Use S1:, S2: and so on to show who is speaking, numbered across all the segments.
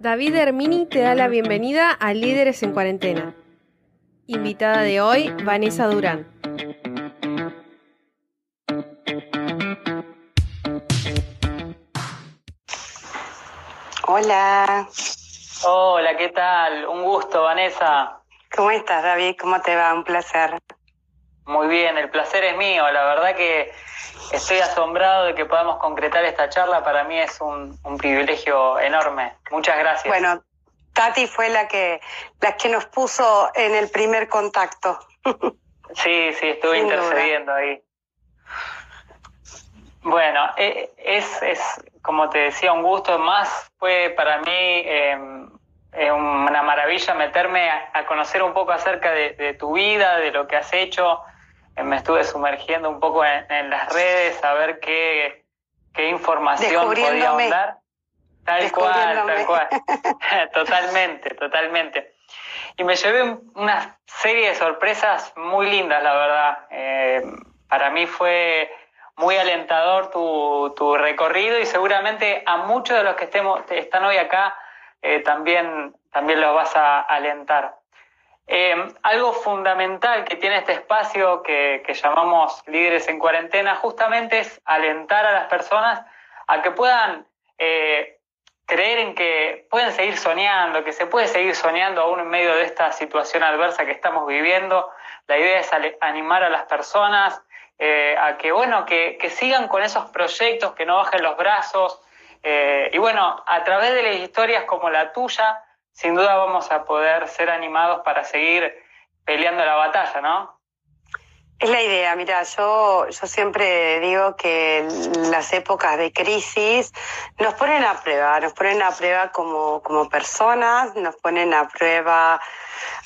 S1: David Hermini te da la bienvenida a Líderes en Cuarentena. Invitada de hoy, Vanessa Durán.
S2: Hola.
S3: Hola, ¿qué tal? Un gusto, Vanessa.
S2: ¿Cómo estás, David? ¿Cómo te va? Un placer.
S3: Muy bien, el placer es mío. La verdad que estoy asombrado de que podamos concretar esta charla. Para mí es un, privilegio enorme. Muchas gracias.
S2: Bueno, Tati fue la que, la que nos puso en el primer contacto.
S3: Sí, sí, estuve intercediendo ahí. Bueno, eh, es, es, como te decía, un gusto. Más fue para mí eh, una maravilla meterme a, conocer un poco acerca de, tu vida, de lo que has hecho. Eh, me estuve sumergiendo un poco en, las redes a ver qué, qué información podíamos dar. Tal cual, tal cual. totalmente, totalmente. Y me llevé una serie de sorpresas muy lindas, la verdad. para mí fue muy alentador tu, tu, recorrido y seguramente a muchos de los que estemos, están hoy acá eh, también, también los vas a alentar. Eh, algo fundamental que tiene este espacio que, que, llamamos líderes en cuarentena justamente es alentar a las personas a que puedan eh, creer en que pueden seguir soñando, que se puede seguir soñando aún en medio de esta situación adversa que estamos viviendo. La idea es animar a las personas, eh, a que, bueno, que, sigan con esos proyectos, que no bajen los brazos. Y bueno, a través de las historias como la tuya, sin duda vamos a poder ser animados para seguir peleando la batalla, ¿no?
S2: Es la idea, mira, yo, yo siempre digo que las épocas de crisis nos ponen a prueba, nos ponen a prueba como, como personas, nos ponen a prueba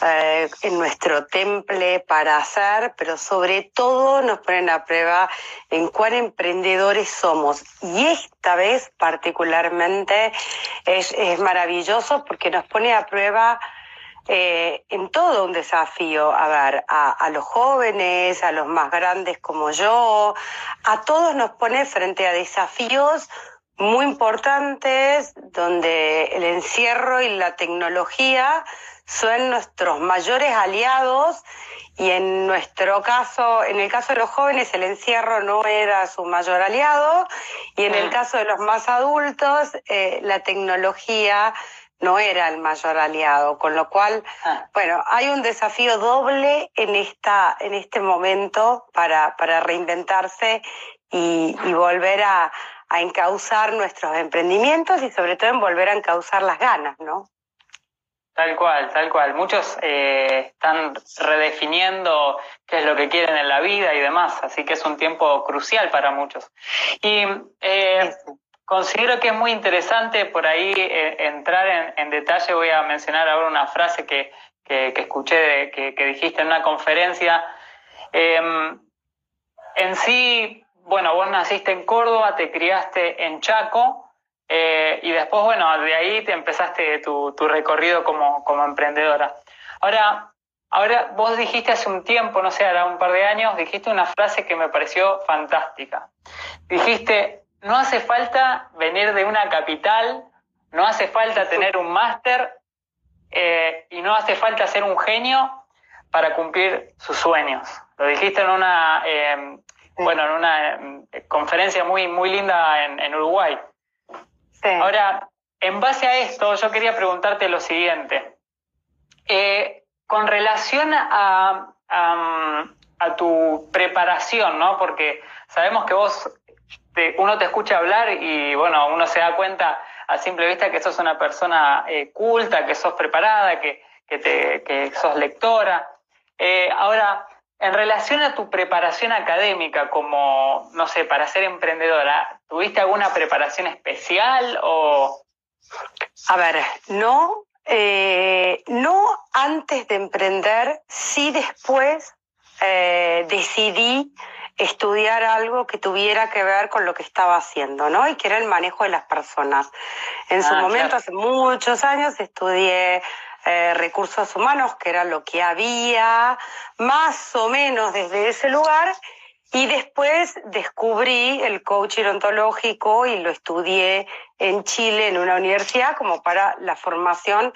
S2: eh, en nuestro temple para hacer, pero sobre todo nos ponen a prueba en cuán emprendedores somos. Y esta vez particularmente es, es maravilloso porque nos pone a prueba eh, en todo un desafío, a ver, a, los jóvenes, a los más grandes como yo, a todos nos pone frente a desafíos muy importantes donde el encierro y la tecnología son nuestros mayores aliados y en nuestro caso, en el caso de los jóvenes, el encierro no era su mayor aliado y en el ah. caso de los más adultos, eh, la tecnología no era el mayor aliado, con lo cual, ah. bueno, hay un desafío doble en esta, en este momento para, para reinventarse y, volver a, a encauzar nuestros emprendimientos y sobre todo en volver a encauzar las ganas, ¿no?
S3: Tal cual, tal cual. Muchos eh, están redefiniendo qué es lo que quieren en la vida y demás, así que es un tiempo crucial para muchos. Y eh, Considero que es muy interesante por ahí eh, entrar en, detalle. Voy a mencionar ahora una frase que, escuché, que, dijiste en una conferencia. Em, en sí, bueno, vos naciste en Córdoba, te criaste en Chaco eh, y después, bueno, de ahí te empezaste tu, recorrido como, como emprendedora. Ahora, ahora, vos dijiste hace un tiempo, no sé, ahora un par de años, dijiste una frase que me pareció fantástica. Dijiste, no hace falta venir de una capital, no hace falta tener un máster eh, y no hace falta ser un genio para cumplir sus sueños. Lo dijiste en una, em, bueno, en una em, conferencia muy, muy linda en, Uruguay. Ahora, en base a esto, yo quería preguntarte lo siguiente. Eh, con relación a, a, tu preparación, ¿no? Porque sabemos que vos uno te escucha hablar y bueno, uno se da cuenta a simple vista que sos una persona eh, culta, que sos preparada, que, que, sos lectora. Eh, ahora, en relación a tu preparación académica como, no sé, para ser emprendedora, ¿tuviste alguna preparación especial o...?
S2: A ver, no, eh, no antes de emprender, sí después decidí estudiar algo que tuviera que ver con lo que estaba haciendo, ¿no? Y que era el manejo de las personas. En su ah, momento, hace muchos años, estudié eh, recursos humanos, que era lo que había, más o menos desde ese lugar, Y después descubrí el coaching ontológico y lo estudié en Chile en una universidad como para la formación.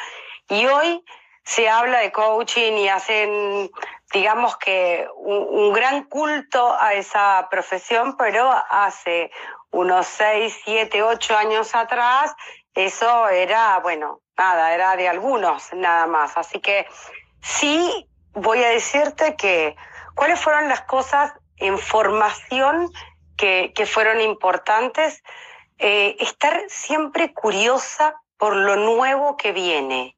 S2: Y hoy se habla de coaching y hacen, digamos que, un, gran culto a esa profesión, pero hace unos seis, siete, ocho años atrás, eso era, bueno, nada, era de algunos nada más. Así que sí voy a decirte que cuáles fueron las cosas en formación que, que fueron importantes. Eh, estar siempre curiosa por lo nuevo que viene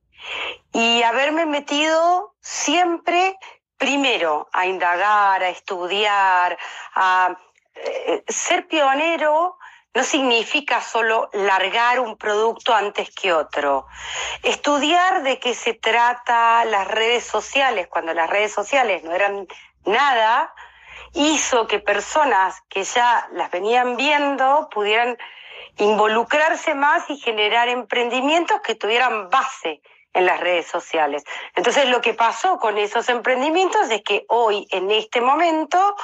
S2: y haberme metido siempre primero a indagar, a estudiar, a eh, ser pionero no significa solo largar un producto antes que otro. Estudiar de qué se trata las redes sociales, cuando las redes sociales no eran nada, hizo que personas que ya las venían viendo pudieran involucrarse más y generar emprendimientos que tuvieran base en las redes sociales. Entonces lo que pasó con esos emprendimientos es que hoy, en este momento,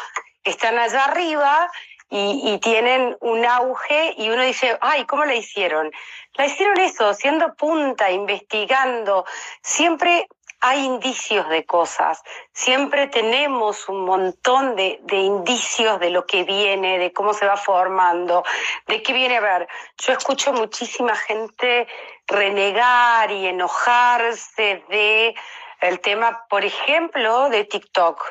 S2: están allá arriba y, tienen un auge y uno dice, ay, ¿cómo la hicieron? La hicieron eso, siendo punta, investigando. Siempre hay indicios de cosas, siempre tenemos un montón de, de, indicios de lo que viene, de cómo se va formando, de qué viene a ver. Yo escucho muchísima gente renegar y enojarse de el tema, por ejemplo, de TikTok.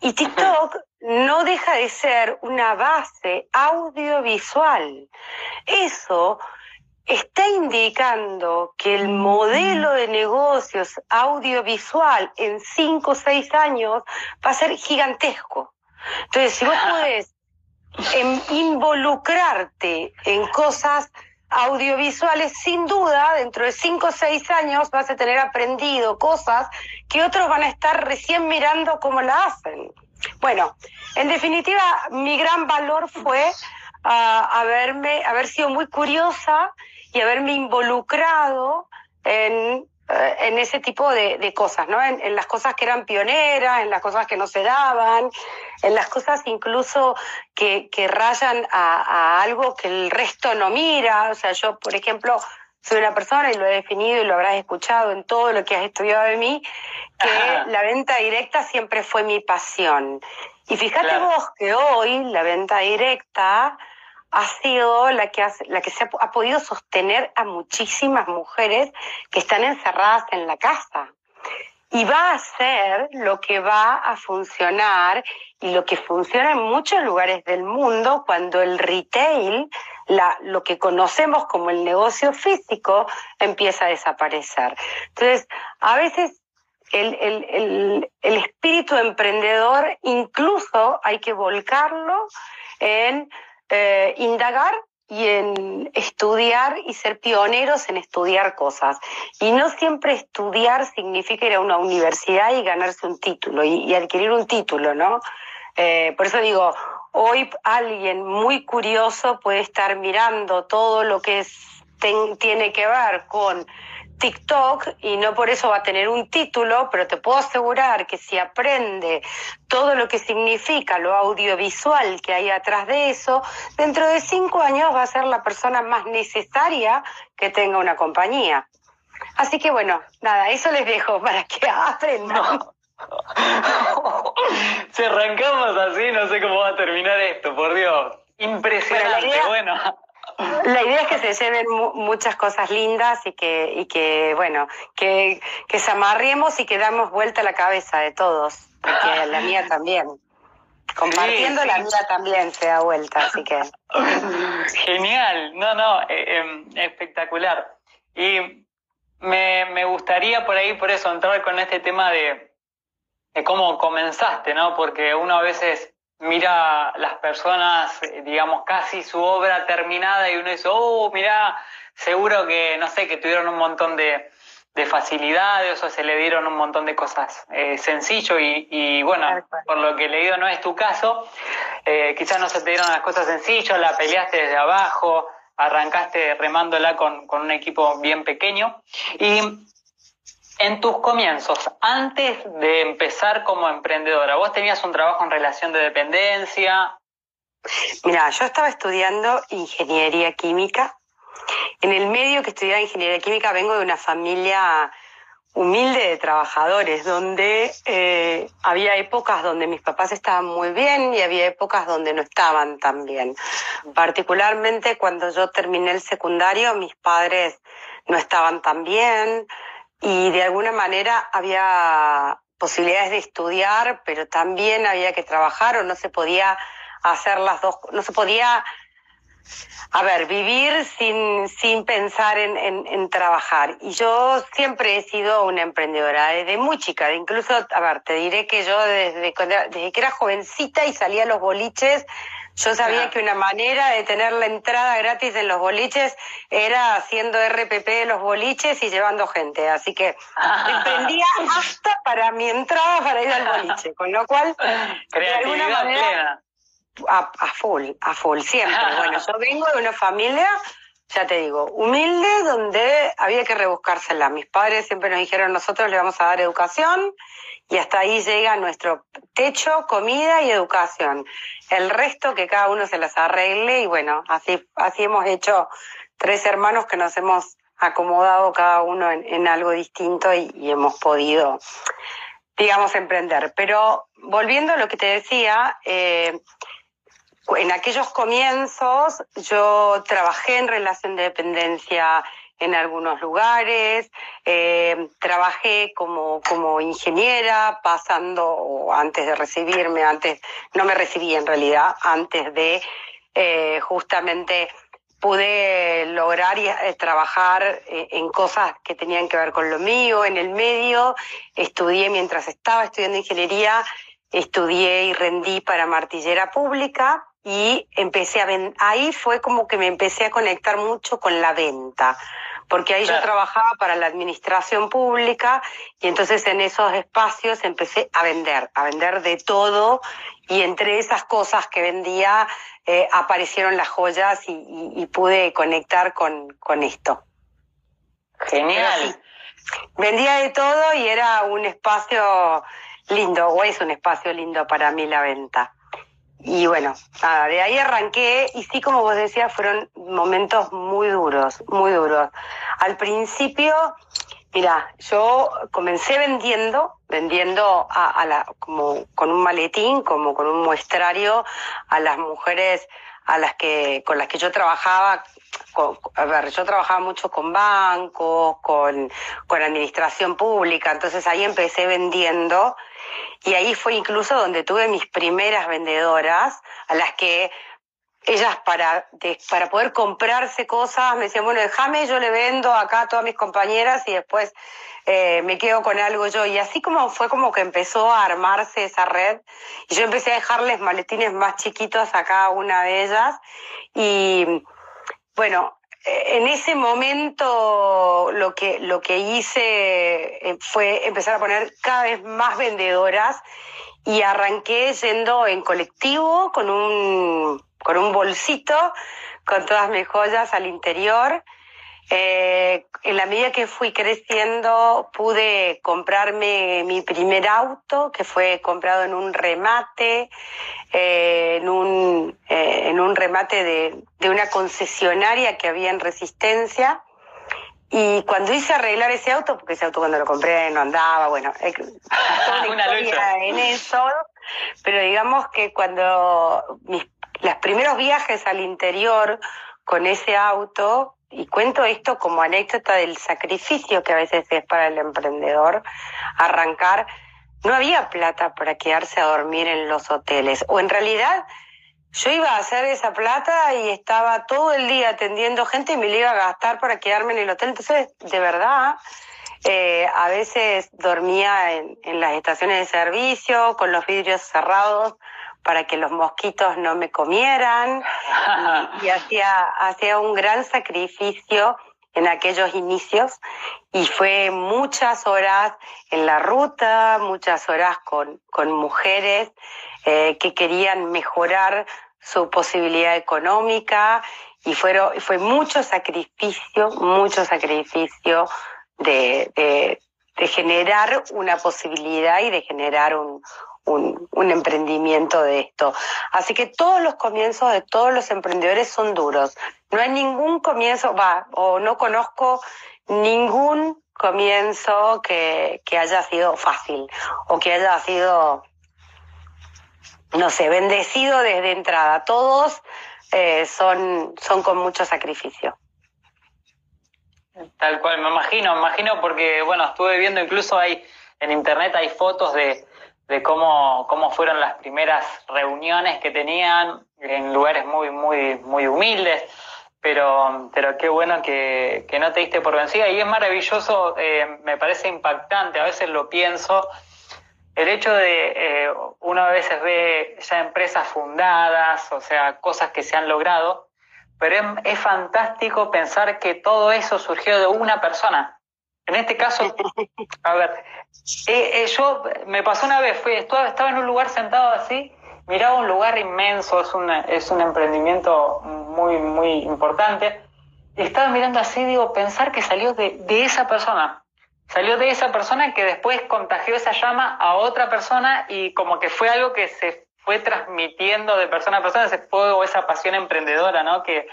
S2: Y TikTok no deja de ser una base audiovisual. Eso está indicando que el modelo de negocios audiovisual en cinco o seis años va a ser gigantesco. Entonces, si vos podés involucrarte en cosas audiovisuales, sin duda, dentro de cinco o seis años vas a tener aprendido cosas que otros van a estar recién mirando cómo la hacen. Bueno, en definitiva, mi gran valor fue uh, haberme, haber sido muy curiosa y haberme involucrado en, uh, en ese tipo de, de cosas, ¿no? En, en, las cosas que eran pioneras, en las cosas que no se daban, en las cosas incluso que, que rayan a, a algo que el resto no mira. O sea, yo, por ejemplo, soy una persona, y lo he definido y lo habrás escuchado en todo lo que has estudiado de mí, que Ajá. la venta directa siempre fue mi pasión. Y fíjate claro. vos que hoy la venta directa ha sido la que, ha, la que se ha, ha podido sostener a muchísimas mujeres que están encerradas en la casa. Y va a ser lo que va a funcionar y lo que funciona en muchos lugares del mundo cuando el retail, la, lo que conocemos como el negocio físico, empieza a desaparecer. Entonces, a veces el, el, el espíritu emprendedor incluso hay que volcarlo en eh, indagar y en estudiar y ser pioneros en estudiar cosas. Y no siempre estudiar significa ir a una universidad y ganarse un título y, adquirir un título, ¿no? Eh, por eso digo, hoy alguien muy curioso puede estar mirando todo lo que tiene que ver con TikTok y no por eso va a tener un título, pero te puedo asegurar que si aprende todo lo que significa lo audiovisual que hay atrás de eso, dentro de cinco años va a ser la persona más necesaria que tenga una compañía. Así que bueno, nada, eso les dejo para que aprendan. No.
S3: si arrancamos así, no sé cómo va a terminar esto, por Dios. Impresionante, bueno.
S2: La idea es que se lleven muchas cosas lindas y que, y que bueno, que, que se amarremos y que damos vuelta a la cabeza de todos, porque la mía también. Compartiendo sí, sí. la mía también se da vuelta, así que.
S3: Genial, no, no, eh, eh, espectacular. Y me, me gustaría por ahí, por eso, entrar con este tema de, de cómo comenzaste, ¿no? Porque uno a veces mira las personas, digamos, casi su obra terminada y uno dice, oh, mira, seguro que, no sé, que tuvieron un montón de, de facilidades o se le dieron un montón de cosas eh, sencillo y, y, bueno, por lo que he leído no es tu caso, eh, quizás no se te dieron las cosas sencillas, la peleaste desde abajo, arrancaste remándola con, con un equipo bien pequeño y en tus comienzos, antes de empezar como emprendedora, ¿vos tenías un trabajo en relación de dependencia?
S2: Mira, yo estaba estudiando ingeniería química. En el medio que estudiaba ingeniería química vengo de una familia humilde de trabajadores, donde eh, había épocas donde mis papás estaban muy bien y había épocas donde no estaban tan bien. Particularmente cuando yo terminé el secundario, mis padres no estaban tan bien y de alguna manera había posibilidades de estudiar, pero también había que trabajar o no se podía hacer las dos, no se podía a ver, vivir sin, sin pensar en, en, trabajar. Y yo siempre he sido una emprendedora, desde muy chica. Incluso, a ver, te diré que yo desde, desde que era jovencita y salía a los boliches, yo sabía que una manera de tener la entrada gratis en los boliches era haciendo RPP de los boliches y llevando gente. Así que emprendía hasta para mi entrada para ir al boliche. Con lo cual, de alguna manera a, a full, a full, siempre. Bueno, yo vengo de una familia, ya te digo, humilde, donde había que rebuscársela. Mis padres siempre nos dijeron, nosotros le vamos a dar educación y hasta ahí llega nuestro techo, comida y educación. El resto que cada uno se las arregle y bueno, así, así hemos hecho tres hermanos que nos hemos acomodado cada uno en, algo distinto y, y hemos podido digamos, emprender. Pero volviendo a lo que te decía, eh, en aquellos comienzos yo trabajé en relación de dependencia en algunos lugares, eh, trabajé como, como ingeniera, pasando, antes de recibirme, antes, no me recibí en realidad, antes de eh, justamente pude lograr y, eh, trabajar en cosas que tenían que ver con lo mío, en el medio, estudié mientras estaba estudiando ingeniería, estudié y rendí para martillera pública, y empecé a ahí fue como que me empecé a conectar mucho con la venta, porque ahí yo trabajaba para la administración pública y entonces en esos espacios empecé a vender, a vender de todo y entre esas cosas que vendía eh, aparecieron las joyas y, pude conectar con, con esto.
S3: Genial.
S2: vendía de todo y era un espacio lindo, o es un espacio lindo para mí la venta. Y bueno, de ahí arranqué y sí, como vos decías, fueron momentos muy duros, muy duros. Al principio, mira, yo comencé vendiendo, vendiendo a, la, como con un maletín, como con un muestrario a las mujeres a las que, con las que yo trabajaba, a ver, yo trabajaba mucho con bancos, con, con administración pública, entonces ahí empecé vendiendo y ahí fue incluso donde tuve mis primeras vendedoras, a las que ellas para, para poder comprarse cosas me decían, bueno, déjame, yo le vendo acá a todas mis compañeras y después eh, me quedo con algo yo. Y así como fue como que empezó a armarse esa red y yo empecé a dejarles maletines más chiquitos a cada una de ellas y bueno, en ese momento lo que, lo que hice eh, fue empezar a poner cada vez más vendedoras y arranqué yendo en colectivo con un, con un bolsito con todas mis joyas al interior eh, en la medida que fui creciendo pude comprarme mi primer auto, que fue comprado en un remate, eh, en, un, eh, en un remate de, de una concesionaria que había en Resistencia. Y cuando hice arreglar ese auto, porque ese auto cuando lo compré no andaba, bueno, una historia en eso, pero digamos que cuando mis, los primeros viajes al interior con ese auto, y cuento esto como anécdota del sacrificio que a veces es para el emprendedor arrancar. No había plata para quedarse a dormir en los hoteles. O en realidad yo iba a hacer esa plata y estaba todo el día atendiendo gente y me la iba a gastar para quedarme en el hotel. Entonces, de verdad, eh, a veces dormía en, en las estaciones de servicio con los vidrios cerrados para que los mosquitos no me comieran. Y, hacía, hacía un gran sacrificio en aquellos inicios. Y fue muchas horas en la ruta, muchas horas con, con mujeres eh, que querían mejorar su posibilidad económica. Y fueron, fue mucho sacrificio, mucho sacrificio de, de, de generar una posibilidad y de generar un, un, emprendimiento de esto. Así que todos los comienzos de todos los emprendedores son duros. No hay ningún comienzo, va, o no conozco ningún comienzo que, que haya sido fácil o que haya sido, no sé, bendecido desde entrada. Todos eh, son, son con mucho sacrificio.
S3: Tal cual, me imagino, me imagino porque, bueno, estuve viendo incluso hay en internet hay fotos de, de cómo, cómo fueron las primeras reuniones que tenían en lugares muy, muy, muy humildes, pero, pero qué bueno que, que no te diste por vencida. Y es maravilloso, eh, me parece impactante, a veces lo pienso, el hecho de eh, uno a veces ve ya empresas fundadas, o sea, cosas que se han logrado, pero es, es fantástico pensar que todo eso surgió de una persona en este caso, a ver, eh, eh, yo me pasó una vez, fui, estaba, estaba en un lugar sentado así, miraba un lugar inmenso, es un, es un emprendimiento muy, muy importante, y estaba mirando así, digo, pensar que salió de, de esa persona, salió de esa persona que después contagió esa llama a otra persona y como que fue algo que se fue transmitiendo de persona a persona, ese fuego, esa pasión emprendedora, ¿no? Que,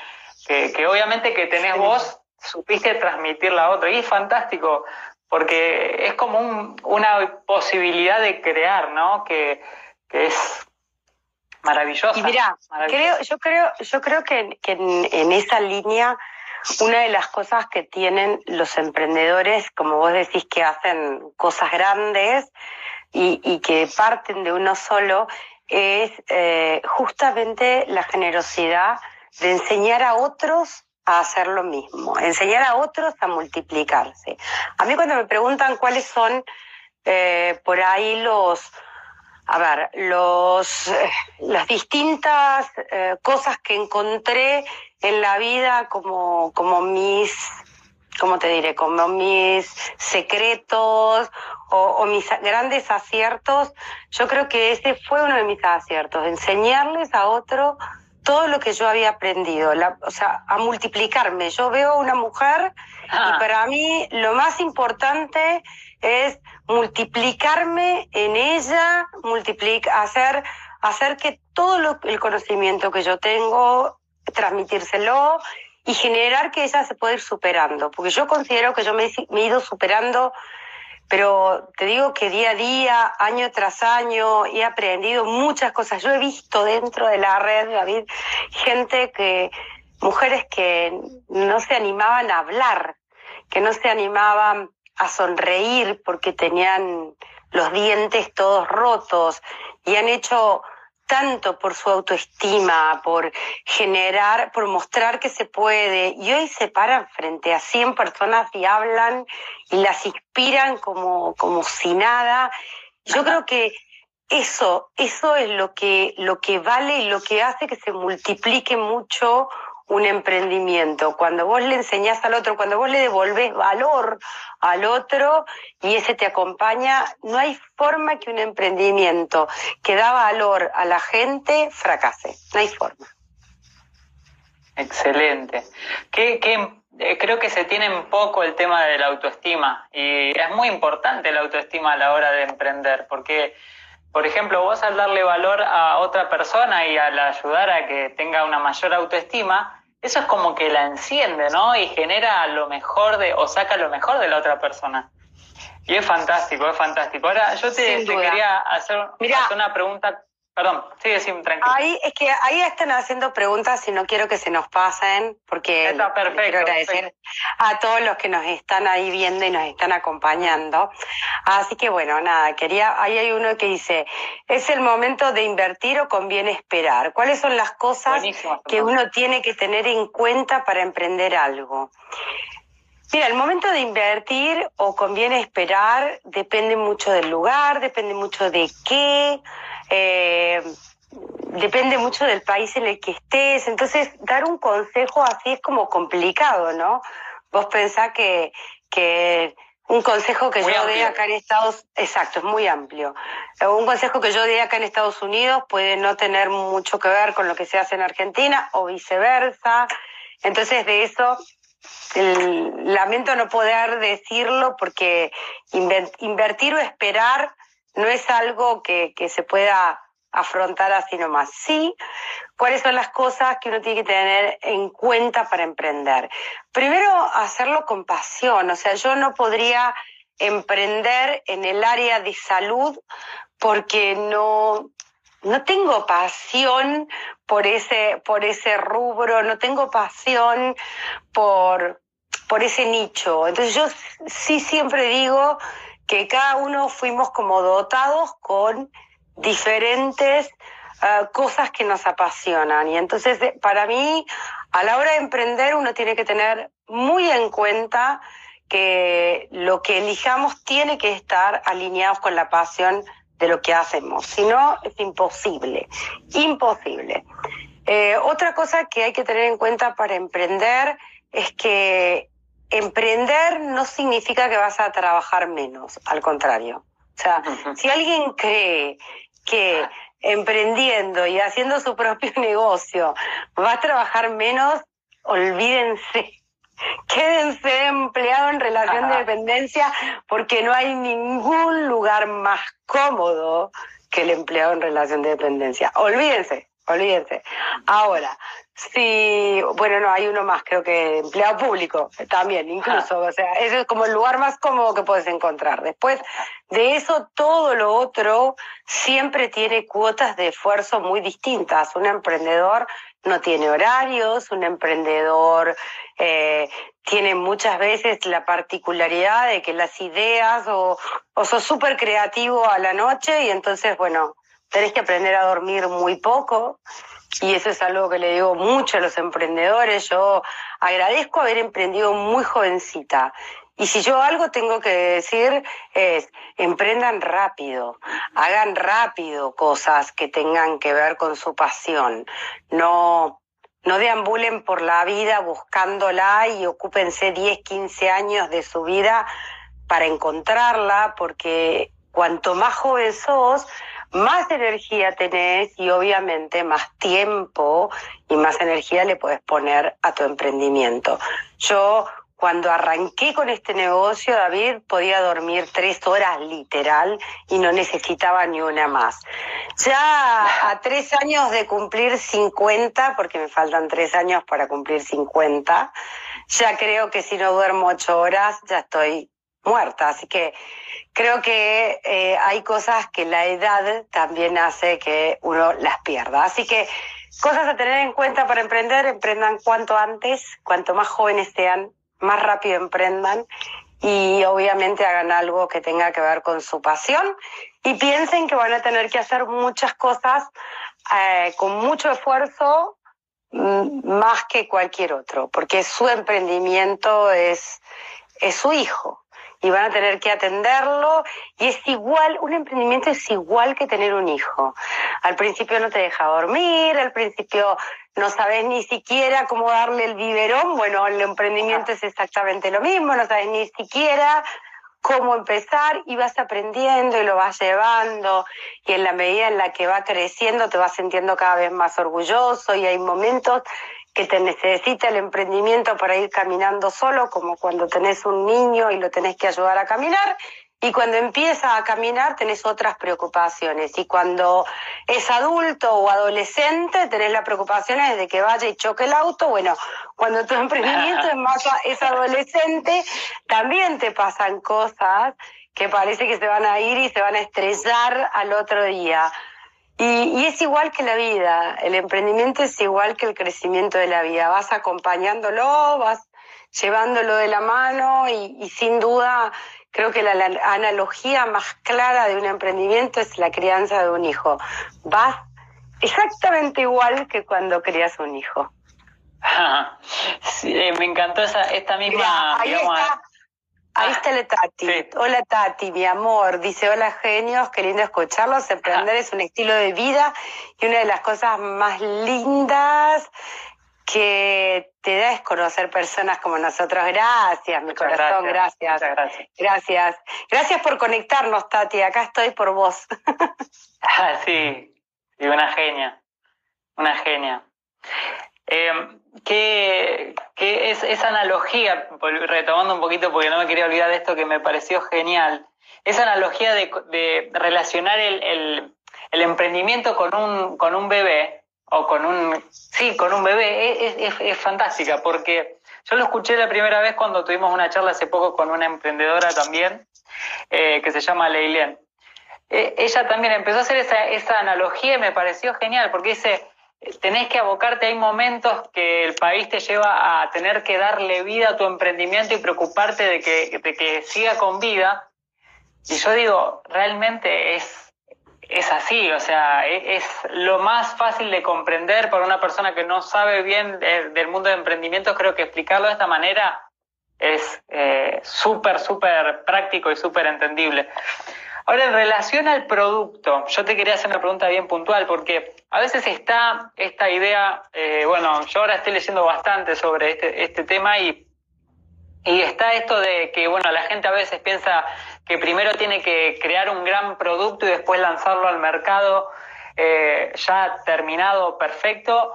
S3: que, que obviamente que tenés vos supiste transmitirla a otro. Y es fantástico, porque es como un, una posibilidad de crear, ¿no? Que, que es maravillosa.
S2: Y mira, creo, yo creo, yo creo que, que en, en, esa línea, una de las cosas que tienen los emprendedores, como vos decís, que hacen cosas grandes y, y que parten de uno solo, es eh, justamente la generosidad de enseñar a otros a hacer lo mismo, enseñar a otros a multiplicarse. A mí cuando me preguntan cuáles son eh, por ahí los, a ver, los, eh, las distintas eh, cosas que encontré en la vida como, como mis, ¿cómo te diré? Como mis secretos o, o mis grandes aciertos, yo creo que ese fue uno de mis aciertos, enseñarles a otros todo lo que yo había aprendido, la, o sea, a multiplicarme. Yo veo una mujer ah. y para mí lo más importante es multiplicarme en ella, multiplicar, hacer, hacer que todo lo, el conocimiento que yo tengo, transmitírselo y generar que ella se pueda ir superando. Porque yo considero que yo me, me he ido superando pero te digo que día a día, año tras año, he aprendido muchas cosas. Yo he visto dentro de la red, David, gente que, mujeres que no se animaban a hablar, que no se animaban a sonreír porque tenían los dientes todos rotos y han hecho tanto por su autoestima, por generar, por mostrar que se puede. Y hoy se paran frente a 100 personas y hablan y las inspiran como, como si nada. Yo creo que eso, eso es lo que, lo que vale y lo que hace que se multiplique mucho un emprendimiento. Cuando vos le enseñás al otro, cuando vos le devolvés valor al otro y ese te acompaña, no hay forma que un emprendimiento que da valor a la gente fracase. No hay forma.
S3: Excelente. ¿Qué, eh, creo que se tiene en poco el tema de la autoestima y es muy importante la autoestima a la hora de emprender porque por ejemplo, vos al darle valor a otra persona y al ayudar a que tenga una mayor autoestima, eso es como que la enciende, ¿no? Y genera lo mejor de, o saca lo mejor de la otra persona. Y es fantástico, es fantástico. Ahora, yo te, te quería hacer, hacer una pregunta Perdón, sigue sí, tranquilo.
S2: Ahí, es que ahí están haciendo preguntas y no quiero que se nos pasen, porque
S3: Está perfecto,
S2: quiero agradecer
S3: perfecto.
S2: a todos los que nos están ahí viendo y nos están acompañando. Así que bueno, nada, quería, ahí hay uno que dice, ¿es el momento de invertir o conviene esperar? ¿Cuáles son las cosas
S3: Buenísimo,
S2: que uno tiene que tener en cuenta para emprender algo? Mira, el momento de invertir o conviene esperar depende mucho del lugar, depende mucho de qué, eh, depende mucho del país en el que estés. Entonces, dar un consejo así es como complicado, ¿no? Vos pensás que, que un consejo que
S3: Muy
S2: yo
S3: amplio.
S2: dé acá en Estados exacto, es muy amplio. Eh, Un consejo que yo dé acá en Estados Unidos puede no tener mucho que ver con lo que se hace en Argentina o viceversa. Entonces, de eso lamento no poder decirlo porque invertir o esperar no es algo que, que se pueda afrontar así nomás. Sí, cuáles son las cosas que uno tiene que tener en cuenta para emprender. Primero, hacerlo con pasión. O sea, yo no podría emprender en el área de salud porque no, no tengo pasión por ese, por ese rubro, no tengo pasión por, por ese nicho. Entonces yo sí siempre digo que cada uno fuimos como dotados con diferentes uh, cosas que nos apasionan. Y entonces, para mí, a la hora de emprender, uno tiene que tener muy en cuenta que lo que elijamos tiene que estar alineados con la pasión de lo que hacemos. Si no, es imposible, imposible. Eh, otra cosa que hay que tener en cuenta para emprender es que emprender no significa que vas a trabajar menos, al contrario. O sea, si alguien cree que emprendiendo y haciendo su propio negocio va a trabajar menos, olvídense. Quédense empleado en relación de dependencia porque no hay ningún lugar más cómodo que el empleado en relación de dependencia. Olvídense, olvídense. Ahora, Sí, bueno, no, hay uno más, creo que empleado público también, incluso, o sea, ese es como el lugar más cómodo que puedes encontrar. Después de eso, todo lo otro siempre tiene cuotas de esfuerzo muy distintas. Un emprendedor no tiene horarios, un emprendedor eh, tiene muchas veces la particularidad de que las ideas o, o sos súper creativo a la noche y entonces, bueno, tenés que aprender a dormir muy poco y eso es algo que le digo mucho a los emprendedores. Yo agradezco haber emprendido muy jovencita. Y si yo algo tengo que decir es, emprendan rápido, hagan rápido cosas que tengan que ver con su pasión. No, no deambulen por la vida buscándola y ocúpense 10, 15 años de su vida para encontrarla, porque cuanto más joven sos, más energía tenés y obviamente más tiempo y más energía le puedes poner a tu emprendimiento. Yo cuando arranqué con este negocio, David, podía dormir tres horas literal y no necesitaba ni una más. Ya a tres años de cumplir 50, porque me faltan tres años para cumplir 50, ya creo que si no duermo ocho horas ya estoy muerta. Así que creo que eh, hay cosas que la edad también hace que uno las pierda. Así que cosas a tener en cuenta para emprender, emprendan cuanto antes, cuanto más jóvenes sean, más rápido emprendan y obviamente hagan algo que tenga que ver con su pasión y piensen que van a tener que hacer muchas cosas eh, con mucho esfuerzo mm, más que cualquier otro, porque su emprendimiento es, es su hijo y van a tener que atenderlo. Y es igual, un emprendimiento es igual que tener un hijo. Al principio no te deja dormir, al principio no sabes ni siquiera cómo darle el biberón, bueno, el emprendimiento es exactamente lo mismo, no sabes ni siquiera cómo empezar y vas aprendiendo y lo vas llevando. Y en la medida en la que va creciendo te vas sintiendo cada vez más orgulloso y hay momentos que te necesita el emprendimiento para ir caminando solo, como cuando tenés un niño y lo tenés que ayudar a caminar, y cuando empieza a caminar tenés otras preocupaciones. Y cuando es adulto o adolescente tenés las preocupaciones de que vaya y choque el auto. Bueno, cuando tu emprendimiento es más es adolescente, también te pasan cosas que parece que se van a ir y se van a estrellar al otro día. Y, es igual que la vida, el emprendimiento es igual que el crecimiento de la vida, vas acompañándolo, vas llevándolo de la mano y, sin duda creo que la, analogía más clara de un emprendimiento es la crianza de un hijo. Vas exactamente igual que cuando crías un hijo.
S3: sí, me encantó esa, esta misma...
S2: Ahí está la Tati. Hola Tati, mi amor. Dice, hola genios, qué lindo escucharlos. Emprender es un estilo de vida y una de las cosas más lindas que te da es conocer personas como nosotros. Gracias, mi corazón, gracias. gracias. Gracias. Gracias por conectarnos, Tati. Acá estoy por vos.
S3: ah, sí, y una genia. Una genia. Eh, que, es, esa analogía, retomando un poquito porque no me quería olvidar de esto que me pareció genial, esa analogía de, relacionar el, emprendimiento con un, con un bebé, o con un, sí, con un bebé, es, fantástica, porque yo lo escuché la primera vez cuando tuvimos una charla hace poco con una emprendedora también, eh, que se llama Leilén. Eh, ella también empezó a hacer esa, esa analogía y me pareció genial, porque dice, tenés que abocarte, hay momentos que el país te lleva a tener que darle vida a tu emprendimiento y preocuparte de que, de que siga con vida. Y yo digo, realmente es, es así, o sea, e, es, lo más fácil de comprender para una persona que no sabe bien del mundo de emprendimiento, creo que explicarlo de esta manera es eh, súper, súper práctico y súper entendible. Ahora, en relación al producto, yo te quería hacer una pregunta bien puntual, porque a veces está esta idea, eh, bueno, yo ahora estoy leyendo bastante sobre este, este tema y, y está esto de que, bueno, la gente a veces piensa que primero tiene que crear un gran producto y después lanzarlo al mercado eh, ya terminado, perfecto,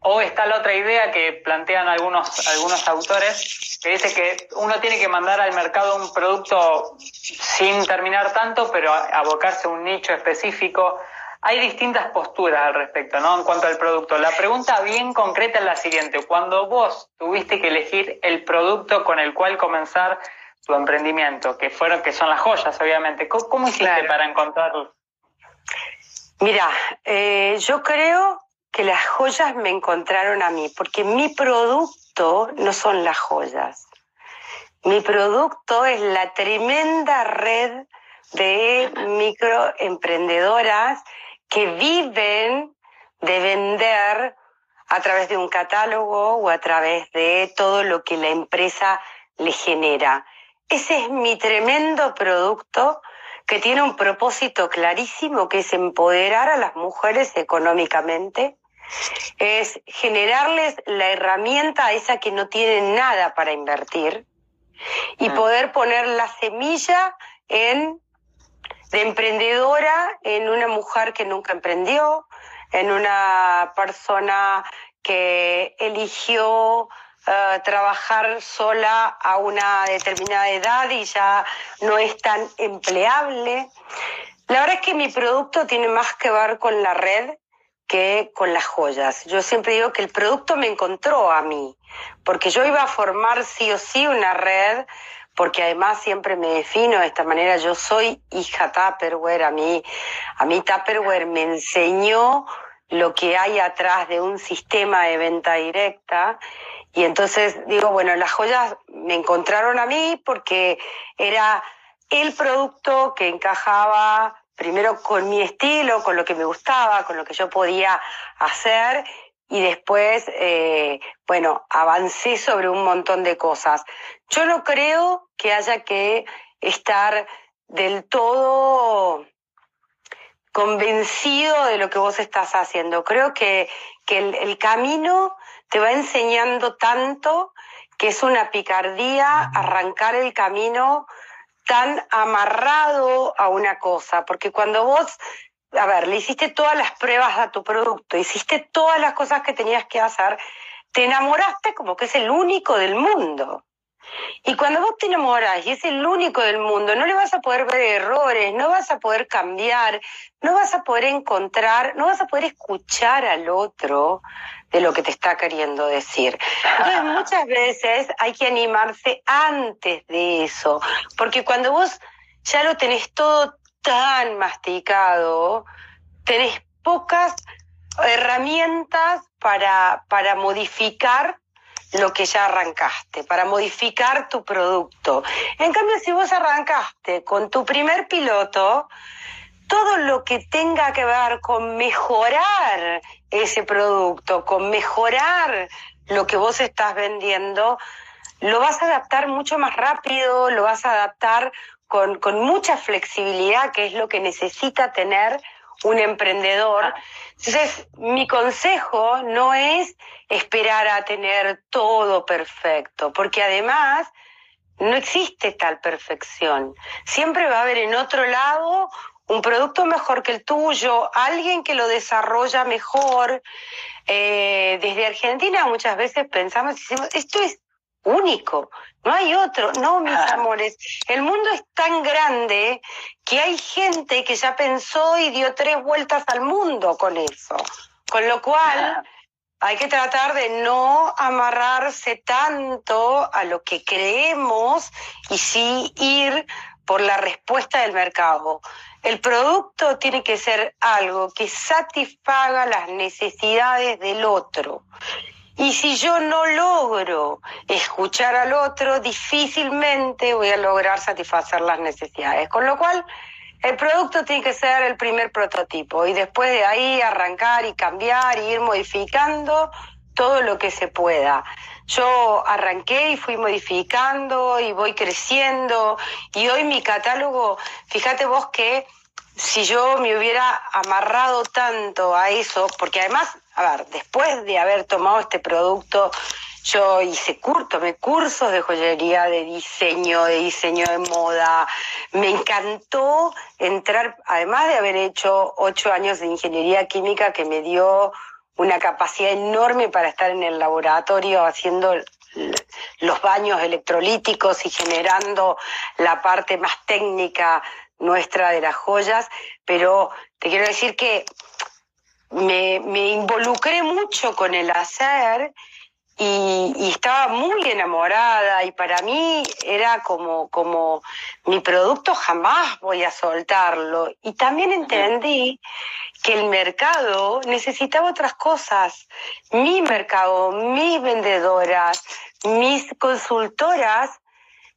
S3: o está la otra idea que plantean algunos, algunos autores, que dice que uno tiene que mandar al mercado un producto sin terminar tanto, pero abocarse a un nicho específico. Hay distintas posturas al respecto, ¿no? En cuanto al producto. La pregunta bien concreta es la siguiente. Cuando vos tuviste que elegir el producto con el cual comenzar tu emprendimiento, que fueron, que son las joyas, obviamente, ¿cómo, hiciste para encontrarlo?
S2: Mira, eh, yo creo que las joyas me encontraron a mí, porque mi producto no son las joyas. Mi producto es la tremenda red de microemprendedoras que viven de vender a través de un catálogo o a través de todo lo que la empresa le genera. Ese es mi tremendo producto que tiene un propósito clarísimo, que es empoderar a las mujeres económicamente, es generarles la herramienta a esa que no tiene nada para invertir y poder poner la semilla en de emprendedora en una mujer que nunca emprendió, en una persona que eligió eh, trabajar sola a una determinada edad y ya no es tan empleable. La verdad es que mi producto tiene más que ver con la red que con las joyas. Yo siempre digo que el producto me encontró a mí, porque yo iba a formar sí o sí una red, porque además siempre me defino de esta manera, yo soy hija Tupperware, a mí, a mí Tupperware me enseñó lo que hay atrás de un sistema de venta directa. Y entonces digo, bueno, las joyas me encontraron a mí porque era el producto que encajaba primero con mi estilo, con lo que me gustaba, con lo que yo podía hacer y después, eh, bueno, avancé sobre un montón de cosas. Yo no creo que haya que estar del todo convencido de lo que vos estás haciendo. Creo que, que el camino te va enseñando tanto que es una picardía arrancar el camino tan amarrado a una cosa, porque cuando vos, a ver, le hiciste todas las pruebas a tu producto, hiciste todas las cosas que tenías que hacer, te enamoraste como que es el único del mundo. Y cuando vos te enamoras y es el único del mundo, no le vas a poder ver errores, no vas a poder cambiar, no vas a poder encontrar, no vas a poder escuchar al otro de lo que te está queriendo decir. Entonces muchas veces hay que animarse antes de eso, porque cuando vos ya lo tenés todo tan masticado, tenés pocas herramientas para, para modificar lo que ya arrancaste, para modificar tu producto. En cambio, si vos arrancaste con tu primer piloto, todo lo que tenga que ver con mejorar ese producto, con mejorar lo que vos estás vendiendo, lo vas a adaptar mucho más rápido, lo vas a adaptar con, con mucha flexibilidad, que es lo que necesita tener un emprendedor. Entonces, mi consejo no es esperar a tener todo perfecto, porque además no existe tal perfección. Siempre va a haber en otro lado un producto mejor que el tuyo, alguien que lo desarrolla mejor. Eh, desde Argentina muchas veces pensamos y decimos, esto es único, no hay otro. No, mis
S3: Ah.
S2: amores, el mundo es tan grande que hay gente que ya pensó y dio tres vueltas al mundo con eso. Con lo cual, hay que tratar de no amarrarse tanto a lo que creemos y sí ir por la respuesta del mercado. El producto tiene que ser algo que satisfaga las necesidades del otro. Y si yo no logro escuchar al otro, difícilmente voy a lograr satisfacer las necesidades. Con lo cual, el producto tiene que ser el primer prototipo y después de ahí arrancar y cambiar y ir modificando todo lo que se pueda. Yo arranqué y fui modificando y voy creciendo y hoy mi catálogo, fíjate vos que si yo me hubiera amarrado tanto a eso, porque además, a ver, después de haber tomado este producto, yo hice cur tomé cursos de joyería, de diseño, de diseño de moda. Me encantó entrar, además de haber hecho ocho años de ingeniería química que me dio una capacidad enorme para estar en el laboratorio haciendo los baños electrolíticos y generando la parte más técnica nuestra de las joyas, pero te quiero decir que me, me involucré mucho con el hacer y, y, estaba muy enamorada y para mí era como, como mi producto jamás voy a soltarlo. Y también entendí que el mercado necesitaba otras cosas. Mi mercado, mis vendedoras, mis consultoras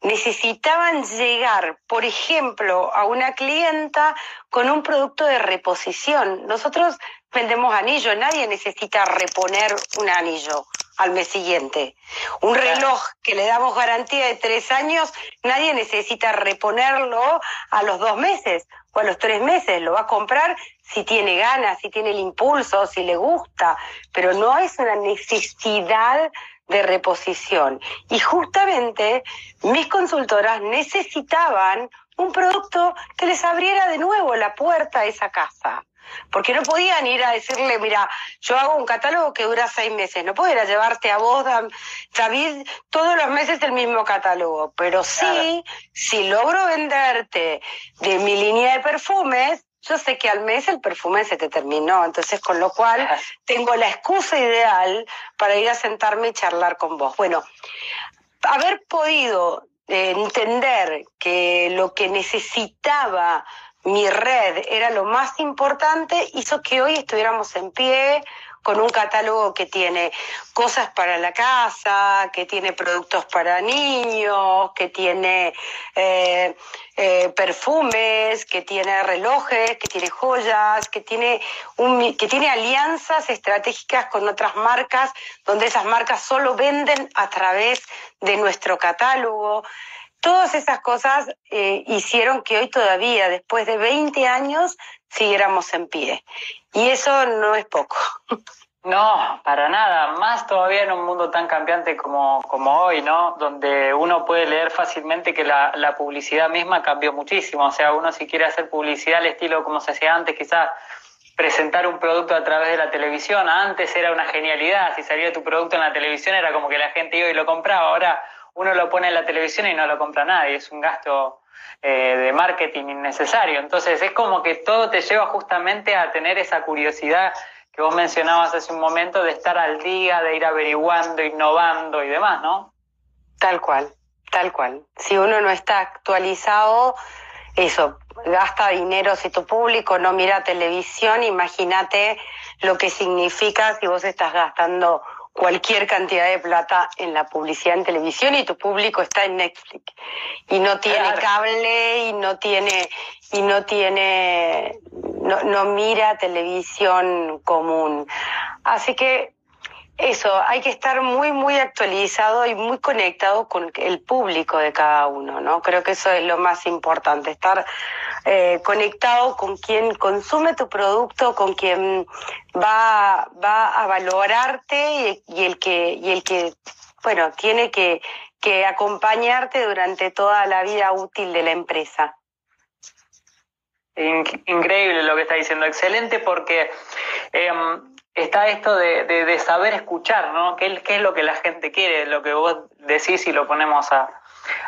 S2: necesitaban llegar, por ejemplo, a una clienta con un producto de reposición. Nosotros vendemos anillo, nadie necesita reponer un anillo al mes siguiente. Un reloj que le damos garantía de tres años, nadie necesita reponerlo a los dos meses o a los tres meses. Lo va a comprar si tiene ganas, si tiene el impulso, si le gusta, pero no es una necesidad de reposición. Y justamente mis consultoras necesitaban un producto que les abriera de nuevo la puerta a esa casa. Porque no podían ir a decirle, mira, yo hago un catálogo que dura seis meses, no puedo ir a llevarte a vos, David, todos los meses el mismo catálogo, pero sí, si logro venderte de mi línea de perfumes, yo sé que al mes el perfume se te terminó, entonces con lo cual tengo la excusa ideal para ir a sentarme y charlar con vos. Bueno, haber podido entender que lo que necesitaba mi red era lo más importante, hizo que hoy estuviéramos en pie con un catálogo que tiene cosas para la casa, que tiene productos para niños, que tiene eh, eh, perfumes, que tiene relojes, que tiene joyas, que tiene, un, que tiene alianzas estratégicas con otras marcas, donde esas marcas solo venden a través de nuestro catálogo. Todas esas cosas eh, hicieron que hoy todavía, después de 20 años, siguiéramos en pie. Y eso no es poco.
S3: No, para nada. Más todavía en un mundo tan cambiante como, como hoy, ¿no? Donde uno puede leer fácilmente que la, la publicidad misma cambió muchísimo. O sea, uno si quiere hacer publicidad al estilo como se hacía antes, quizás presentar un producto a través de la televisión. Antes era una genialidad. Si salía tu producto en la televisión era como que la gente iba y lo compraba. Ahora uno lo pone en la televisión y no lo compra nadie. Es un gasto eh, de marketing innecesario. Entonces es como que todo te lleva justamente a tener esa curiosidad que vos mencionabas hace un momento de estar al día, de ir averiguando, innovando y demás, ¿no?
S2: Tal cual, tal cual. Si uno no está actualizado, eso, gasta dinero. Si tu público no mira televisión, imagínate lo que significa si vos estás gastando cualquier cantidad de plata en la publicidad en televisión y tu público está en Netflix y no tiene claro. cable y no tiene y no tiene no, no mira televisión común así que eso hay que estar muy muy actualizado y muy conectado con el público de cada uno no creo que eso es lo más importante estar eh, conectado con quien consume tu producto, con quien va, va a valorarte y, el que, y el que, bueno, tiene que, que acompañarte durante toda la vida útil de la empresa.
S3: increíble lo que está diciendo, excelente porque em, está esto de, saber escuchar, ¿no? ¿Qué, ¿Qué, es lo que la gente quiere? Lo que vos decís y lo ponemos a,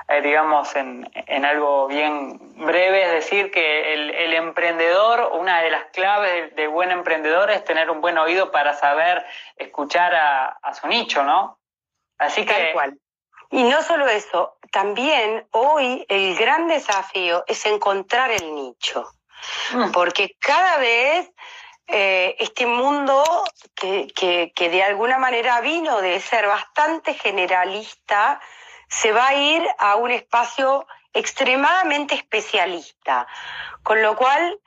S3: eh, digamos, en, algo bien breve, es decir, que el, emprendedor, una de las claves de, buen emprendedor es tener un buen oído para saber escuchar a, su nicho, ¿no?
S2: Así que... Tal cual. Y no solo eso, también hoy el gran desafío es encontrar el nicho, mm. porque cada vez eh, este mundo que, que, de alguna manera vino de ser bastante generalista, se va a ir a un espacio extremadamente especialista, con lo cual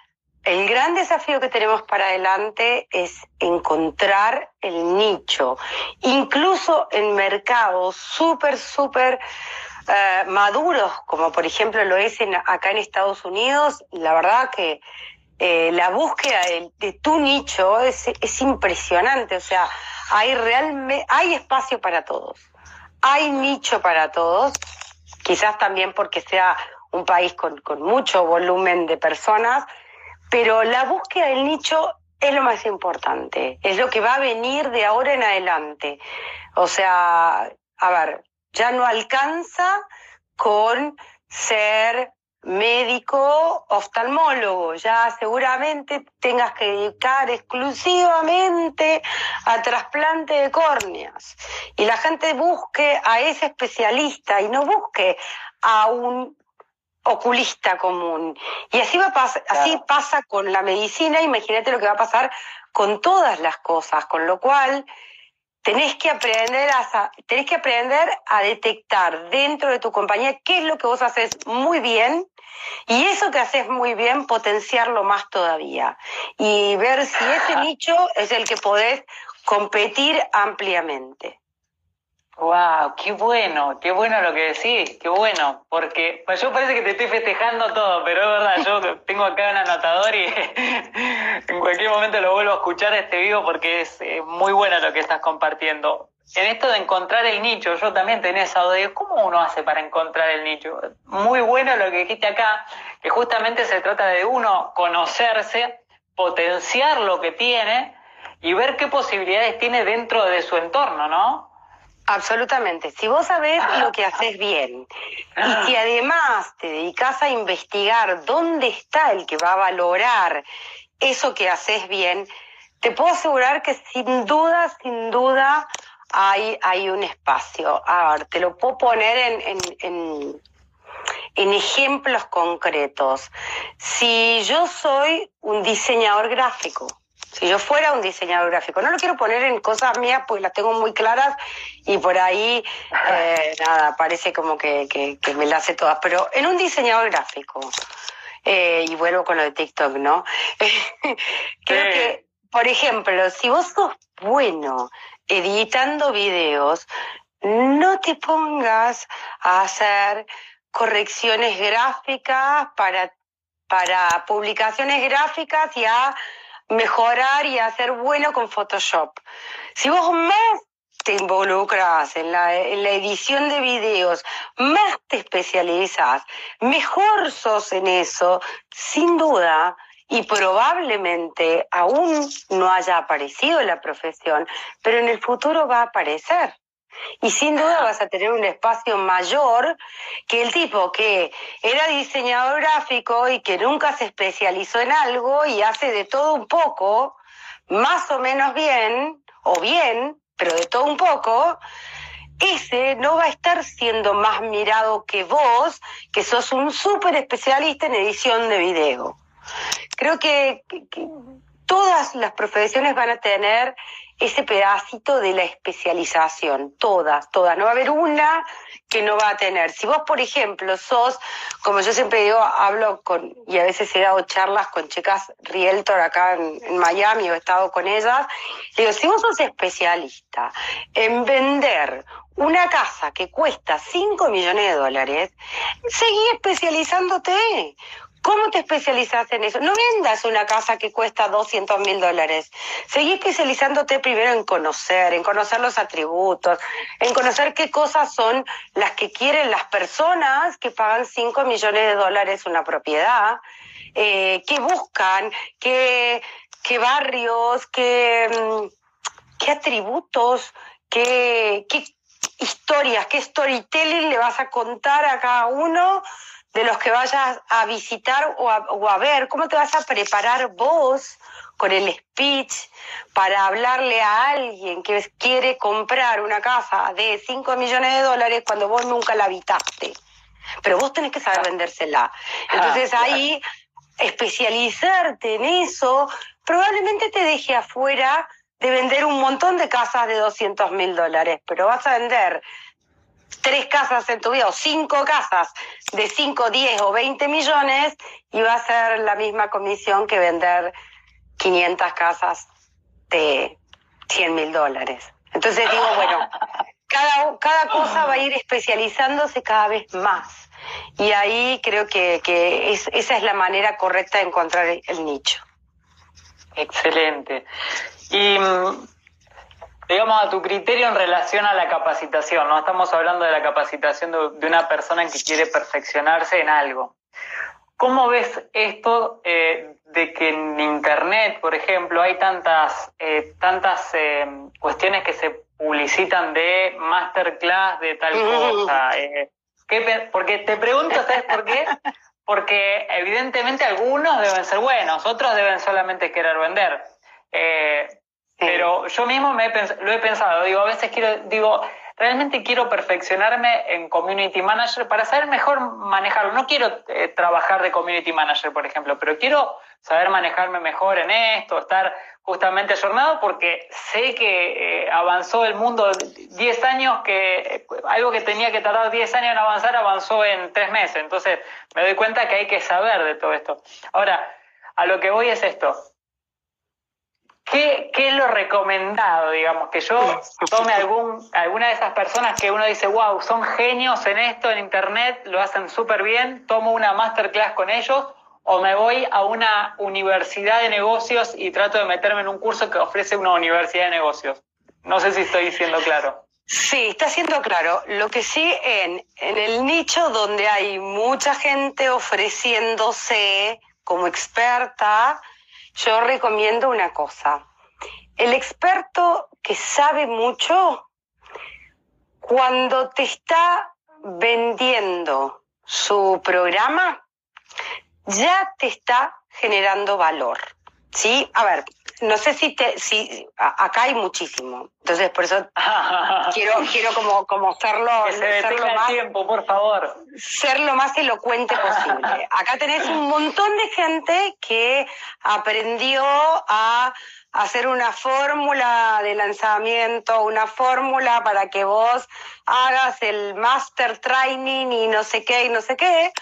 S2: el gran desafío que tenemos para adelante es encontrar el nicho, incluso en mercados súper, súper eh, maduros, como por ejemplo lo es en, acá en Estados Unidos, la verdad que eh, la búsqueda de, tu nicho es, es, impresionante, o sea, hay realmente, hay espacio para todos hay nicho para todos, quizás también porque sea un país con, mucho volumen de personas, pero la búsqueda del nicho es lo más importante, es lo que va a venir de ahora en adelante. O sea, a ver, ya no alcanza con ser médico oftalmólogo, ya seguramente tengas que dedicar exclusivamente a trasplante de córneas. Y la gente busque a ese especialista y no busque a un oculista común. Y así va así pasa con la medicina, imagínate lo que va a pasar con todas las cosas, con lo cual tenés que aprender a tenés que aprender a detectar dentro de tu compañía qué es lo que vos haces muy bien y eso que haces muy bien potenciarlo más todavía y ver si ese nicho es el que podés competir ampliamente.
S3: Wow, qué bueno, qué bueno lo que decís, qué bueno, porque pues yo parece que te estoy festejando todo, pero es verdad, yo tengo acá un anotador y en cualquier momento lo vuelvo a escuchar este vivo porque es eh, muy bueno lo que estás compartiendo. En esto de encontrar el nicho, yo también tenía esa duda, ¿cómo uno hace para encontrar el nicho? Muy bueno lo que dijiste acá, que justamente se trata de uno conocerse, potenciar lo que tiene y ver qué posibilidades tiene dentro de su entorno, ¿no?
S2: Absolutamente. Si vos sabés lo que haces bien y si además te dedicas a investigar dónde está el que va a valorar eso que haces bien, te puedo asegurar que sin duda, sin duda, hay, hay un espacio. A ver, te lo puedo poner en, en, en, en ejemplos concretos. Si yo soy un diseñador gráfico, si yo fuera un diseñador gráfico, no lo quiero poner en cosas mías pues las tengo muy claras y por ahí, eh, nada, parece como que, que, me las sé todas, pero en un diseñador gráfico, eh, y vuelvo con lo de TikTok, ¿no? Creo que, por ejemplo, si vos sos bueno editando videos, no te pongas a hacer correcciones gráficas para, para publicaciones gráficas y a mejorar y hacer bueno con Photoshop. Si vos más te involucras en la, edición de videos, más te especializas, mejor sos en eso, sin duda, y probablemente aún no haya aparecido la profesión, pero en el futuro va a aparecer. Y sin duda vas a tener un espacio mayor que el tipo que era diseñador gráfico y que nunca se especializó en algo y hace de todo un poco, más o menos bien, o bien, pero de todo un poco, ese no va a estar siendo más mirado que vos, que sos un súper especialista en edición de video. Creo que, que todas las profesiones van a tener ese pedacito de la especialización, todas, todas. No va a haber una que no va a tener. Si vos, por ejemplo, sos, como yo siempre digo, hablo con, y a veces he dado charlas con chicas realtor acá en, Miami o he estado con ellas, digo, si vos sos especialista en vender una casa que cuesta 5 millones de dólares, seguí especializándote. ¿Cómo te especializas en eso? No vendas una casa que cuesta 200 mil dólares. Seguí especializándote primero en conocer, en conocer los atributos, en conocer qué cosas son las que quieren las personas que pagan 5 millones de dólares una propiedad. eh, qué buscan, qué, qué barrios, qué, mm, qué atributos, qué, qué historias, qué storytelling le vas a contar a cada uno de los que vayas a visitar o a, o a ver, cómo te vas a preparar vos con el speech para hablarle a alguien que quiere comprar una casa de 5 millones de dólares cuando vos nunca la habitaste. Pero vos tenés que saber vendérsela. Entonces ahí especializarte en eso probablemente te deje afuera de vender un montón de casas de 200 mil dólares, pero vas a vender tres casas en tu vida o cinco casas de 5, 10 o 20 millones y va a ser la misma comisión que vender 500 casas de 100 mil dólares. Entonces digo, bueno, cada, cada cosa va a ir especializándose cada vez más. Y ahí creo que, que es, esa es la manera correcta de encontrar el nicho.
S3: Excelente. Y mm, digamos a tu criterio en relación a la capacitación, ¿no? Estamos hablando de la capacitación de, una persona que quiere perfeccionarse en algo. ¿Cómo ves esto eh, de que en Internet, por ejemplo, hay tantas, eh, tantas eh, cuestiones que se publicitan de masterclass de tal cosa? ¿qué, porque te pregunto, ¿sabes por qué? Porque evidentemente algunos deben ser buenos, otros deben solamente querer vender. Pero yo mismo me lo he pensado, digo, a veces quiero, digo, realmente quiero perfeccionarme en community manager para saber mejor manejarlo. No quiero eh, trabajar de community manager, por ejemplo, pero quiero saber manejarme mejor en esto, estar justamente ayornado porque sé que eh, avanzó el mundo 10 años, que eh, algo que tenía que tardar 10 años en avanzar avanzó en 3 meses. Entonces me doy cuenta que hay que saber de todo esto. Ahora, a lo que voy es esto. ¿Qué, ¿Qué, es lo recomendado, digamos? Que yo tome algún, alguna de esas personas que uno dice, wow, son genios en esto, en Internet, lo hacen súper bien, tomo una masterclass con ellos, o me voy a una universidad de negocios y trato de meterme en un curso que ofrece una universidad de negocios. No sé si estoy diciendo claro.
S2: Sí, está siendo claro. Lo que sí, en, en el nicho donde hay mucha gente ofreciéndose como experta, yo recomiendo una cosa. El experto que sabe mucho, cuando te está vendiendo su programa, ya te está generando valor. ¿Sí? A ver, no sé si te, si acá hay muchísimo, entonces por eso quiero, quiero como, como hacerlo,
S3: más, tiempo, por favor.
S2: ser lo más elocuente posible. Acá tenés un montón de gente que aprendió a hacer una fórmula de lanzamiento, una fórmula para que vos hagas el master training y no sé qué y no sé qué,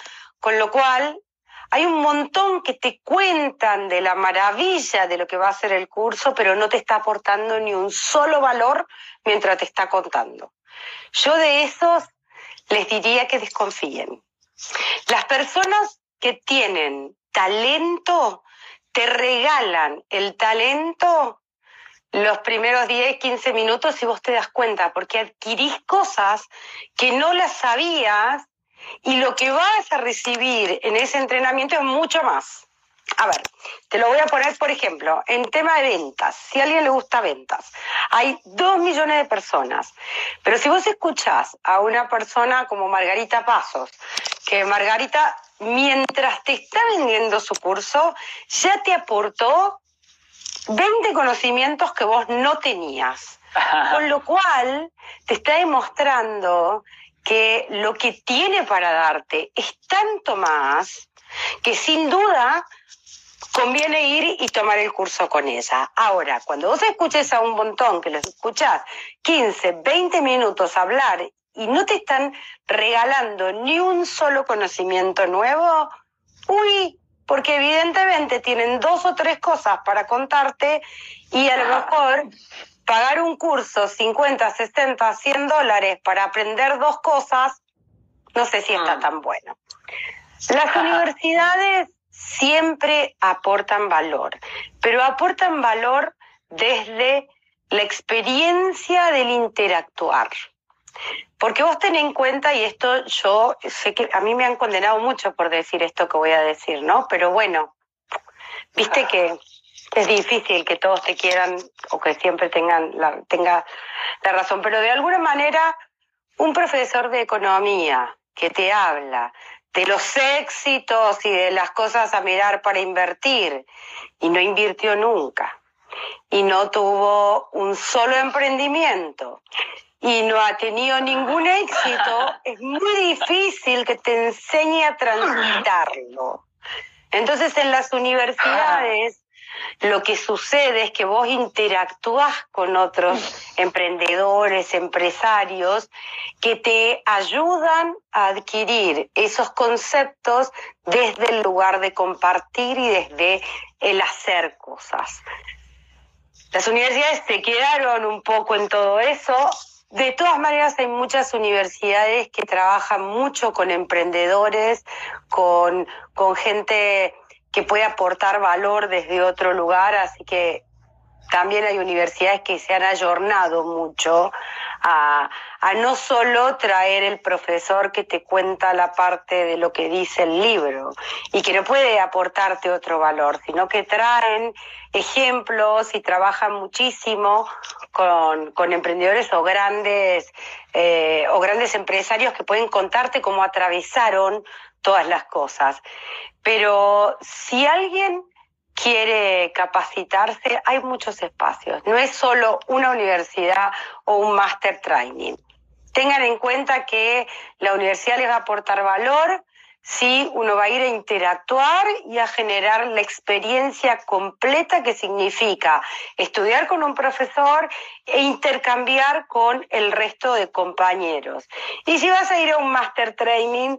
S2: con lo cual hay un montón que te cuentan de la maravilla de lo que va a ser el curso, pero no te está aportando ni un solo valor mientras te está contando. Yo de esos les diría que desconfíen. Las personas que tienen talento te regalan el talento los primeros 10, 15 minutos y vos te das cuenta, porque adquirís cosas que no las sabías y lo que vas a recibir en ese entrenamiento es mucho más. A ver, te lo voy a poner, por ejemplo, en tema de ventas. Si a alguien le gusta ventas, hay dos millones de personas. Pero si vos escuchás a una persona como Margarita Pasos, que Margarita, mientras te está vendiendo su curso, ya te aportó 20 conocimientos que vos no tenías. Con lo cual, te está demostrando que lo que tiene para darte es tanto más que sin duda conviene ir y tomar el curso con ella. Ahora, cuando vos escuches a un montón, que los escuchás 15, 20 minutos hablar y no te están regalando ni un solo conocimiento nuevo, uy, porque evidentemente tienen dos o tres cosas para contarte y a lo mejor pagar un curso 50, 60, 100 dólares para aprender dos cosas, no sé si está ah. tan bueno. Las universidades siempre aportan valor, pero aportan valor desde la experiencia del interactuar. Porque vos ten en cuenta, y esto yo sé que a mí me han condenado mucho por decir esto que voy a decir, ¿no? Pero bueno, viste que es difícil que todos te quieran o que siempre tengan la, tenga la razón, pero de alguna manera un profesor de economía que te habla de los éxitos y de las cosas a mirar para invertir y no invirtió nunca y no tuvo un solo emprendimiento y no ha tenido ningún éxito, es muy difícil que te enseñe a transitarlo. Entonces en las universidades lo que sucede es que vos interactúas con otros emprendedores, empresarios, que te ayudan a adquirir esos conceptos desde el lugar de compartir y desde el hacer cosas. Las universidades se quedaron un poco en todo eso. De todas maneras, hay muchas universidades que trabajan mucho con emprendedores, con, con gente que puede aportar valor desde otro lugar, así que también hay universidades que se han ayornado mucho a, no solo traer el profesor que te cuenta la parte de lo que dice el libro y que no puede aportarte otro valor, sino que traen ejemplos y trabajan muchísimo con, con emprendedores o grandes, eh, o grandes empresarios que pueden contarte cómo atravesaron todas las cosas. Pero si alguien quiere capacitarse, hay muchos espacios. No es solo una universidad o un master training. Tengan en cuenta que la universidad les va a aportar valor si uno va a ir a interactuar y a generar la experiencia completa que significa estudiar con un profesor e intercambiar con el resto de compañeros. Y si vas a ir a un master training,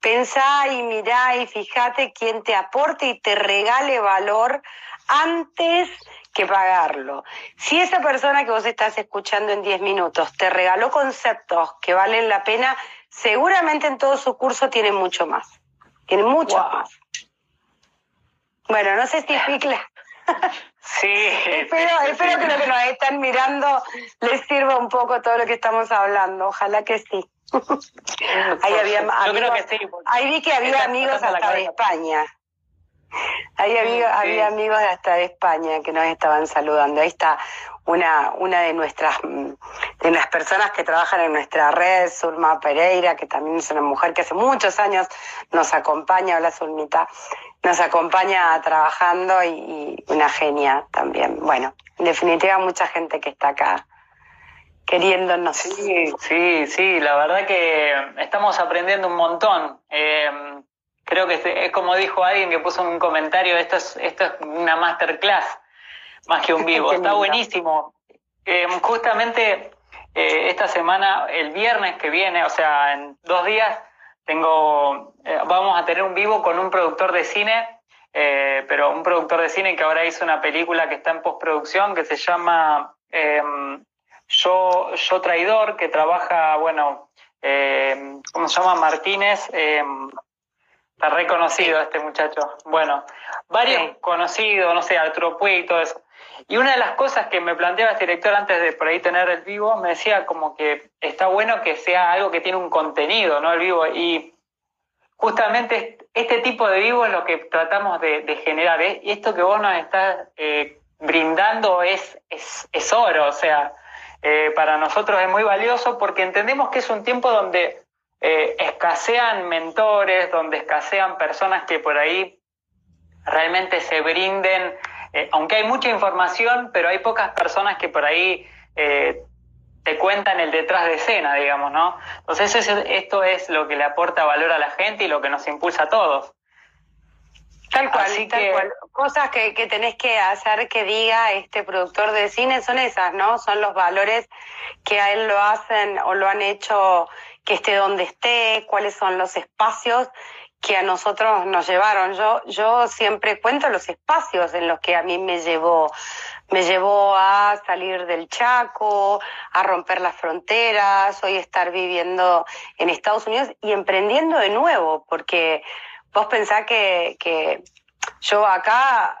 S2: Pensá y mirá y fíjate quién te aporte y te regale valor antes que pagarlo. Si esa persona que vos estás escuchando en 10 minutos te regaló conceptos que valen la pena, seguramente en todo su curso tiene mucho más. Tiene mucho más. Bueno, no sé si Picla.
S3: Sí.
S2: espero, espero que los que nos están mirando les sirva un poco todo lo que estamos hablando. Ojalá que sí. ahí había amigos, ahí vi que había amigos hasta de España. Ahí había, había amigos hasta de España que nos estaban saludando. Ahí está una, una de nuestras de las personas que trabajan en nuestra red, Zulma Pereira, que también es una mujer que hace muchos años nos acompaña, hola Zulmita, nos acompaña trabajando y, y una genia también. Bueno, en definitiva mucha gente que está acá queriéndonos.
S3: Sí, sí, sí, la verdad que estamos aprendiendo un montón. Eh, creo que es como dijo alguien que puso un comentario, esto es, esto es una masterclass más que un vivo. Está buenísimo. Eh, justamente eh, esta semana, el viernes que viene, o sea, en dos días, tengo, vamos a tener un vivo con un productor de cine, pero un productor de cine que ahora hizo una película que está en postproducción que se llama yo, yo Traidor, que trabaja, bueno, eh, ¿cómo se llama? Martínez. Eh, está reconocido este muchacho. Bueno, varios conocidos, no sé, Arturo Puig y todo eso. Y una de las cosas que me planteaba este director antes de por ahí tener el vivo, me decía como que está bueno que sea algo que tiene un contenido, ¿no? El vivo. Y justamente este tipo de vivo es lo que tratamos de, generar. ¿eh? Y esto que vos nos estás eh, brindando es, es, es oro, o sea, eh, para nosotros es muy valioso porque entendemos que es un tiempo donde escasean mentores, donde escasean personas que por ahí realmente se brinden, eh, aunque hay mucha información, pero hay pocas personas que por ahí te cuentan el detrás de escena, digamos, ¿no? Entonces esto es lo que le aporta valor a la gente y lo que nos impulsa a todos.
S2: Tal cual, tal cual. Cosas que, que tenés que hacer que diga este productor de cine son esas, ¿no? Son los valores que a él lo hacen o lo han hecho que esté donde esté, cuáles son los espacios que a nosotros nos llevaron. Yo, yo siempre cuento los espacios en los que a mí me llevó, me llevó a salir del Chaco, a romper las fronteras, hoy estar viviendo en Estados Unidos y emprendiendo de nuevo, porque Vos pensás que, que yo acá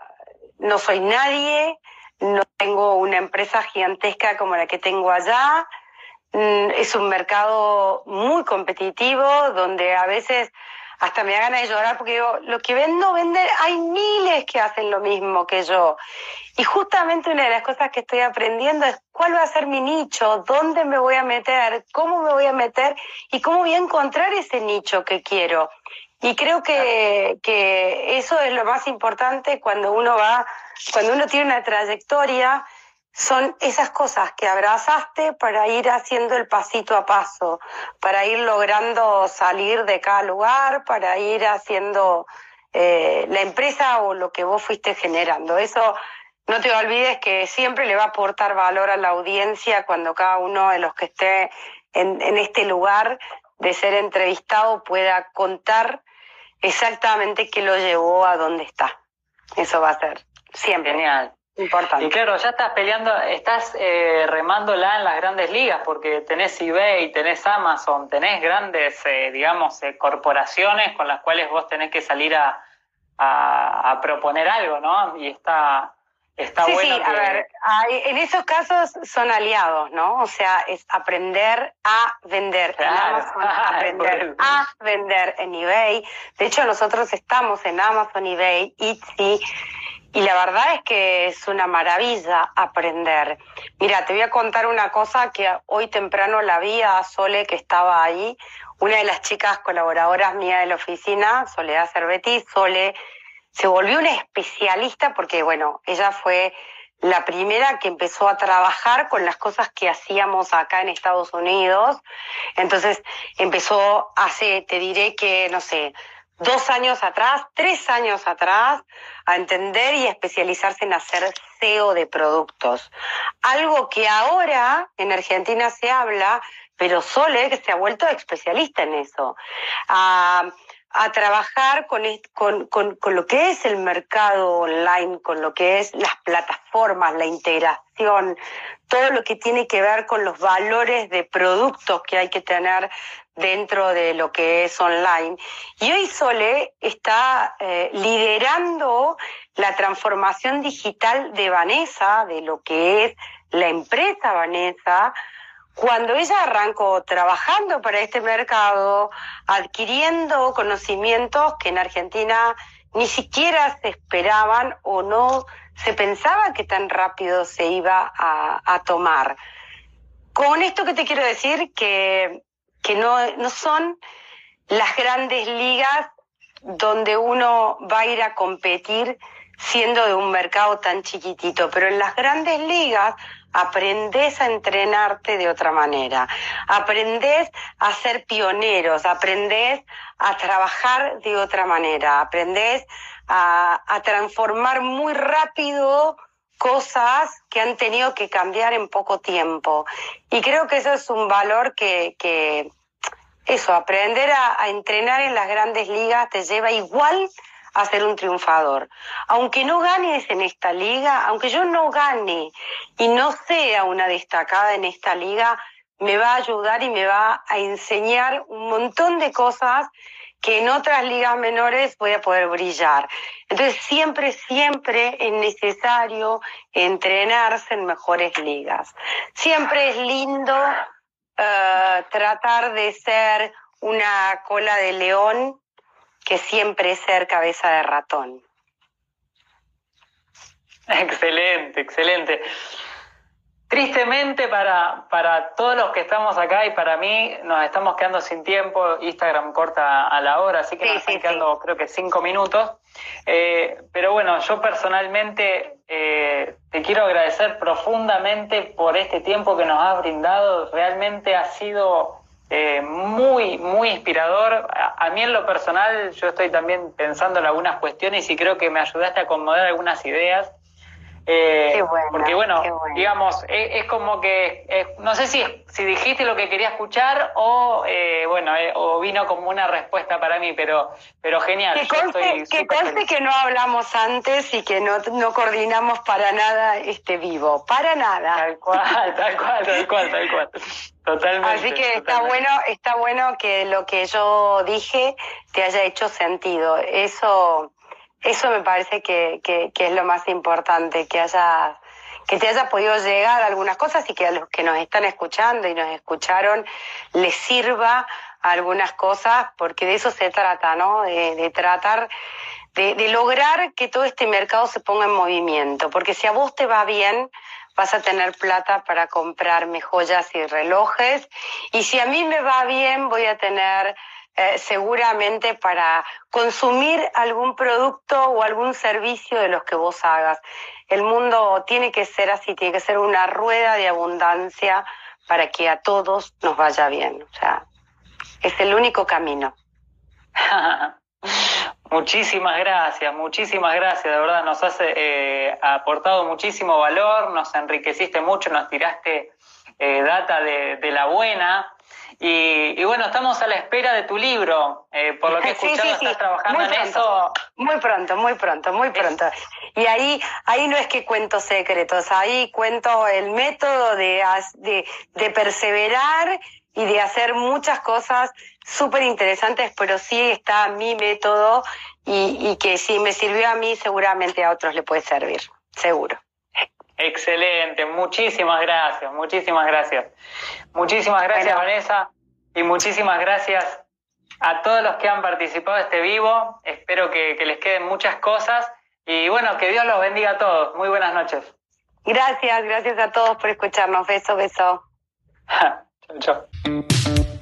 S2: no soy nadie, no tengo una empresa gigantesca como la que tengo allá, mm, es un mercado muy competitivo donde a veces hasta me da ganas de llorar porque digo, lo que vendo, vender, hay miles que hacen lo mismo que yo. Y justamente una de las cosas que estoy aprendiendo es cuál va a ser mi nicho, dónde me voy a meter, cómo me voy a meter y cómo voy a encontrar ese nicho que quiero. Y creo que, que eso es lo más importante cuando uno va, cuando uno tiene una trayectoria, son esas cosas que abrazaste para ir haciendo el pasito a paso, para ir logrando salir de cada lugar, para ir haciendo eh, la empresa o lo que vos fuiste generando. Eso no te olvides que siempre le va a aportar valor a la audiencia cuando cada uno de los que esté en, este lugar de ser entrevistado pueda contar exactamente qué lo llevó a dónde está. Eso va a ser siempre.
S3: Genial.
S2: Importante.
S3: Y claro, ya estás peleando, estás eh, remándola en las grandes ligas porque tenés eBay, tenés Amazon, tenés grandes, eh, digamos, eh, corporaciones con las cuales vos tenés que salir a, a, a proponer algo, ¿no? Y está, está
S2: sí,
S3: bueno.
S2: sí,
S3: que-
S2: a ver, en esos casos son aliados, ¿no? O sea, es aprender a vender
S3: Claro.
S2: en Amazon, aprender a vender en eBay. De hecho, nosotros estamos en Amazon, eBay, Etsy, y la verdad es que es una maravilla aprender. Mira, te voy a contar una cosa que hoy temprano la vi a Sole que estaba ahí, una de las chicas colaboradoras mía de la oficina, Soledad Cervetti, Sole se volvió una especialista porque, bueno, ella fue la primera que empezó a trabajar con las cosas que hacíamos acá en Estados Unidos. Entonces empezó hace, te diré que, no sé, dos años atrás, tres años atrás, a entender y especializarse en hacer SEO de productos. Algo que ahora en Argentina se habla, pero Sole que se ha vuelto especialista en eso. A, a trabajar con, con, con, con lo que es el mercado online, con lo que es las plataformas, la integración, todo lo que tiene que ver con los valores de productos que hay que tener dentro de lo que es online. Y hoy Sole está eh, liderando la transformación digital de Vanessa, de lo que es la empresa Vanessa, cuando ella arrancó trabajando para este mercado, adquiriendo conocimientos que en Argentina ni siquiera se esperaban o no se pensaba que tan rápido se iba a, tomar. Con esto que te quiero decir, que, que no, no son las grandes ligas donde uno va a ir a competir siendo de un mercado tan chiquitito, pero en las grandes ligas aprendes a entrenarte de otra manera, aprendes a ser pioneros, aprendes a trabajar de otra manera, aprendes a, transformar muy rápido cosas que han tenido que cambiar en poco tiempo. Y creo que eso es un valor que, que eso, aprender a entrenar en las grandes ligas te lleva igual a ser un triunfador. Aunque no ganes en esta liga, aunque yo no gane y no sea una destacada en esta liga, me va a ayudar y me va a enseñar un montón de cosas que en otras ligas menores voy a poder brillar. Entonces siempre, siempre es necesario entrenarse en mejores ligas. Siempre es lindo uh, tratar de ser una cola de león que siempre es ser cabeza de ratón.
S3: Excelente, excelente. Tristemente para, para todos los que estamos acá y para mí nos estamos quedando sin tiempo, Instagram corta a la hora, así que
S2: Sí,
S3: nos están
S2: sí,
S3: quedando creo que cinco minutos. Eh, pero bueno, yo personalmente eh, te quiero agradecer profundamente por este tiempo que nos has brindado, realmente ha sido eh, muy, muy inspirador. A, a, mí en lo personal, yo estoy también pensando en algunas cuestiones y creo que me ayudaste a acomodar algunas ideas.
S2: Eh, qué buena,
S3: porque bueno,
S2: qué buena.
S3: digamos, es, es, como que, eh, no sé si, si dijiste lo que quería escuchar o, eh, bueno, o vino como una respuesta para mí, pero, pero genial.
S2: Que conste, que, conste que no hablamos antes y que no, no coordinamos para nada este vivo, para nada.
S3: Tal cual, tal cual, tal cual, tal cual. Totalmente.
S2: Así que
S3: totalmente.
S2: está bueno, está bueno que lo que yo dije te haya hecho sentido. Eso, eso me parece que, que, que es lo más importante, que hayas, que te haya podido llegar algunas cosas y que a los que nos están escuchando y nos escucharon les sirva algunas cosas, porque de eso se trata, ¿no? De, tratar de, de, lograr que todo este mercado se ponga en movimiento, porque si a vos te va bien, vas a tener plata para comprarme joyas y relojes, y si a mí me va bien, voy a tener eh, seguramente para consumir algún producto o algún servicio de los que vos hagas. El mundo tiene que ser así, tiene que ser una rueda de abundancia para que a todos nos vaya bien. O sea, es el único camino.
S3: Muchísimas gracias, muchísimas gracias, de verdad nos has eh, aportado muchísimo valor, nos enriqueciste mucho, nos tiraste eh, data de, de, la buena y, bueno, estamos a la espera de tu libro. Eh, por lo que he escuchado, estás trabajando en eso.
S2: Muy pronto, muy pronto, muy pronto. Y ahí, ahí no es que cuento secretos, ahí cuento el método de, de, de perseverar y de hacer muchas cosas súper interesantes, pero sí está mi método y, y que si me sirvió a mí, seguramente a otros le puede servir, seguro.
S3: Excelente, muchísimas gracias, muchísimas gracias. Muchísimas gracias, Vanessa, y muchísimas gracias a todos los que han participado de este vivo. Espero que, les queden muchas cosas y bueno, que Dios los bendiga a todos. Muy buenas noches.
S2: Gracias, gracias a todos por escucharnos. Beso, beso.
S3: chao, chao.